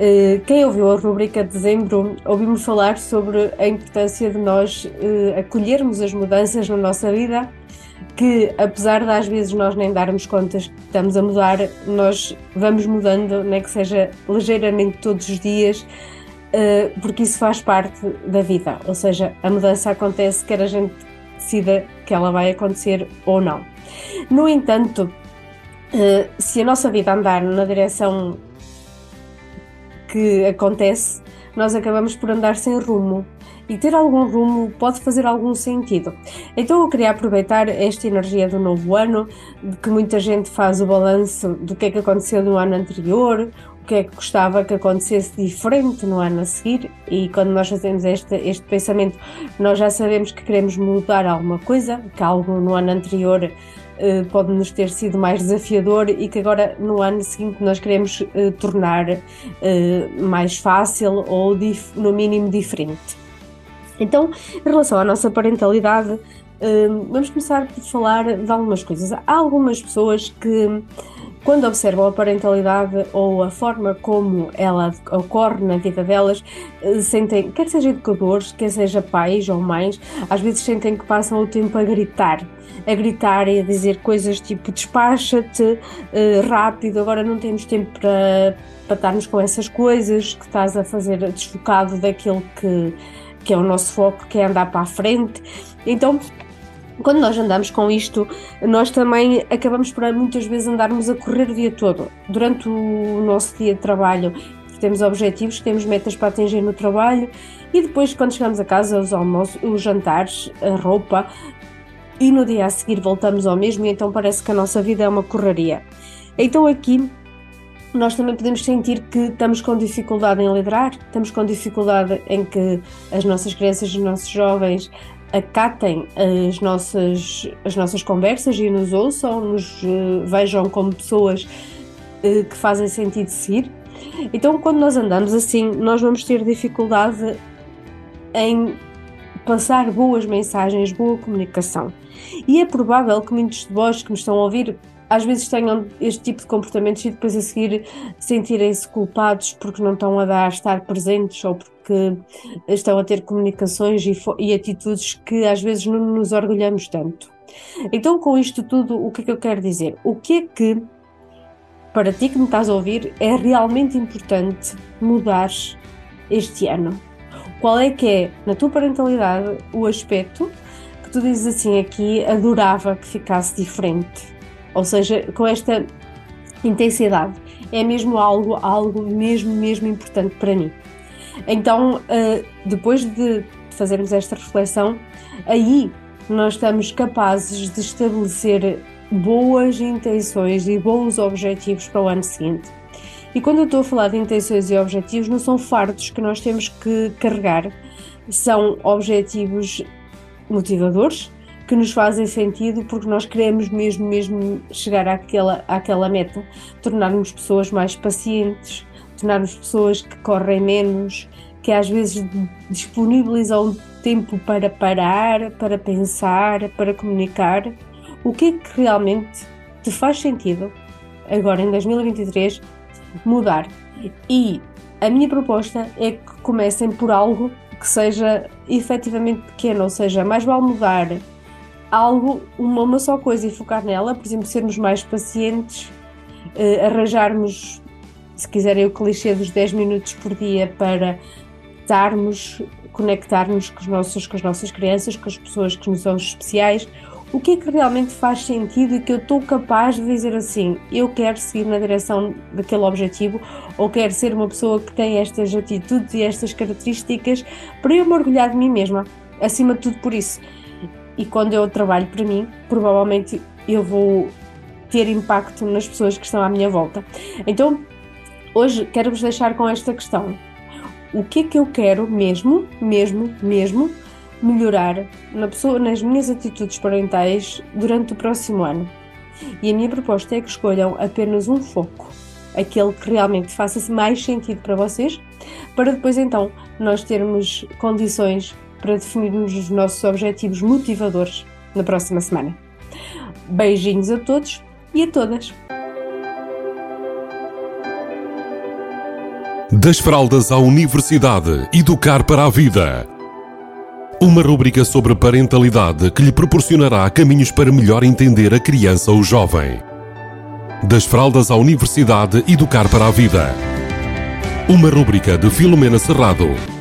Eh, quem ouviu a rubrica de dezembro ouviu-me falar sobre a importância de nós uh, acolhermos as mudanças na nossa vida, que apesar de às vezes nós nem darmos contas que estamos a mudar, nós vamos mudando, nem que seja ligeiramente todos os dias, uh, porque isso faz parte da vida. Ou seja, a mudança acontece quer a gente decida que ela vai acontecer ou não. No entanto, se a nossa vida andar na direção que acontece, nós acabamos por andar sem rumo. E ter algum rumo pode fazer algum sentido. Então eu queria aproveitar esta energia do novo ano, de que muita gente faz o balanço do que é que aconteceu no ano anterior, o que é que gostava que acontecesse diferente no ano a seguir, e quando nós fazemos este, este pensamento, nós já sabemos que queremos mudar alguma coisa, que algo no ano anterior pode nos ter sido mais desafiador e que agora no ano seguinte nós queremos uh, tornar uh, mais fácil ou no mínimo diferente. Então, em relação à nossa parentalidade, vamos começar por falar de algumas coisas. Há algumas pessoas que quando observam a parentalidade ou a forma como ela ocorre na vida delas, eh, sentem, quer seja educadores, quer seja pais ou mães, às vezes sentem que passam o tempo a gritar, a gritar e a dizer coisas tipo despacha-te uh, rápido, agora não temos tempo para, para estarmos com essas coisas, que estás a fazer desfocado daquilo que, que é o nosso foco, que é andar para a frente. Então, quando nós andamos com isto, nós também acabamos por muitas vezes andarmos a correr o dia todo. Durante o nosso dia de trabalho, temos objetivos, temos metas para atingir no trabalho e depois, quando chegamos a casa, os almoços, os jantares, a roupa e no dia a seguir voltamos ao mesmo e então parece que a nossa vida é uma correria. Então aqui nós também podemos sentir que estamos com dificuldade em liderar, estamos com dificuldade em que as nossas crianças os nossos jovens acatem as nossas, as nossas conversas e nos ouçam, nos uh, vejam como pessoas uh, que fazem sentido seguir. Então, quando nós andamos assim, nós vamos ter dificuldade em passar boas mensagens, boa comunicação. E é provável que muitos de vós que me estão a ouvir às vezes tenham este tipo de comportamentos e depois a seguir sentirem-se culpados porque não estão a dar, estar presentes ou porque estão a ter comunicações e, e atitudes que às vezes não nos orgulhamos tanto. Então, com isto tudo, o que é que eu quero dizer? O que é que, para ti que me estás a ouvir, é realmente importante mudar este ano? Qual é que é, na tua parentalidade, o aspecto que tu dizes assim aqui, adorava que ficasse diferente? Ou seja, com esta intensidade. É mesmo algo, algo mesmo, mesmo importante para mim. Então, eh, depois de fazermos esta reflexão, aí nós estamos capazes de estabelecer boas intenções e bons objetivos para o ano seguinte. E quando eu estou a falar de intenções e objetivos, não são fardos que nós temos que carregar, são objetivos motivadores, que nos fazem sentido porque nós queremos mesmo, mesmo chegar àquela, àquela meta, tornarmos pessoas mais pacientes, tornarmos pessoas que correm menos, que às vezes disponibilizam tempo para parar, para pensar, para comunicar. O que é que realmente te faz sentido agora em 2023 mudar? E a minha proposta é que comecem por algo que seja efetivamente pequeno, ou seja, mais vale mudar algo, uma, uma só coisa e focar nela, por exemplo, sermos mais pacientes, uh, arranjarmos, se quiserem, o clichê dos 10 minutos por dia para estarmos, conectarmos com, os nossos, com as nossas crianças, com as pessoas que nos são especiais. O que é que realmente faz sentido e que eu estou capaz de dizer assim, eu quero seguir na direção daquele objetivo ou quero ser uma pessoa que tem estas atitudes e estas características para eu me orgulhar de mim mesma, acima de tudo por isso e quando eu trabalho para mim, provavelmente eu vou ter impacto nas pessoas que estão à minha volta. Então, hoje quero-vos deixar com esta questão: o que é que eu quero mesmo, mesmo, mesmo melhorar na pessoa, nas minhas atitudes parentais durante o próximo ano. E a minha proposta é que escolham apenas um foco, aquele que realmente faça mais sentido para vocês, para depois então nós termos condições para definirmos os nossos objetivos motivadores na próxima semana. Beijinhos a todos e a todas! Das fraldas à universidade, educar para a vida. Uma rúbrica sobre parentalidade que lhe proporcionará caminhos para melhor entender a criança ou jovem. Das fraldas à universidade, educar para a vida. Uma rúbrica de Filomena Serrado.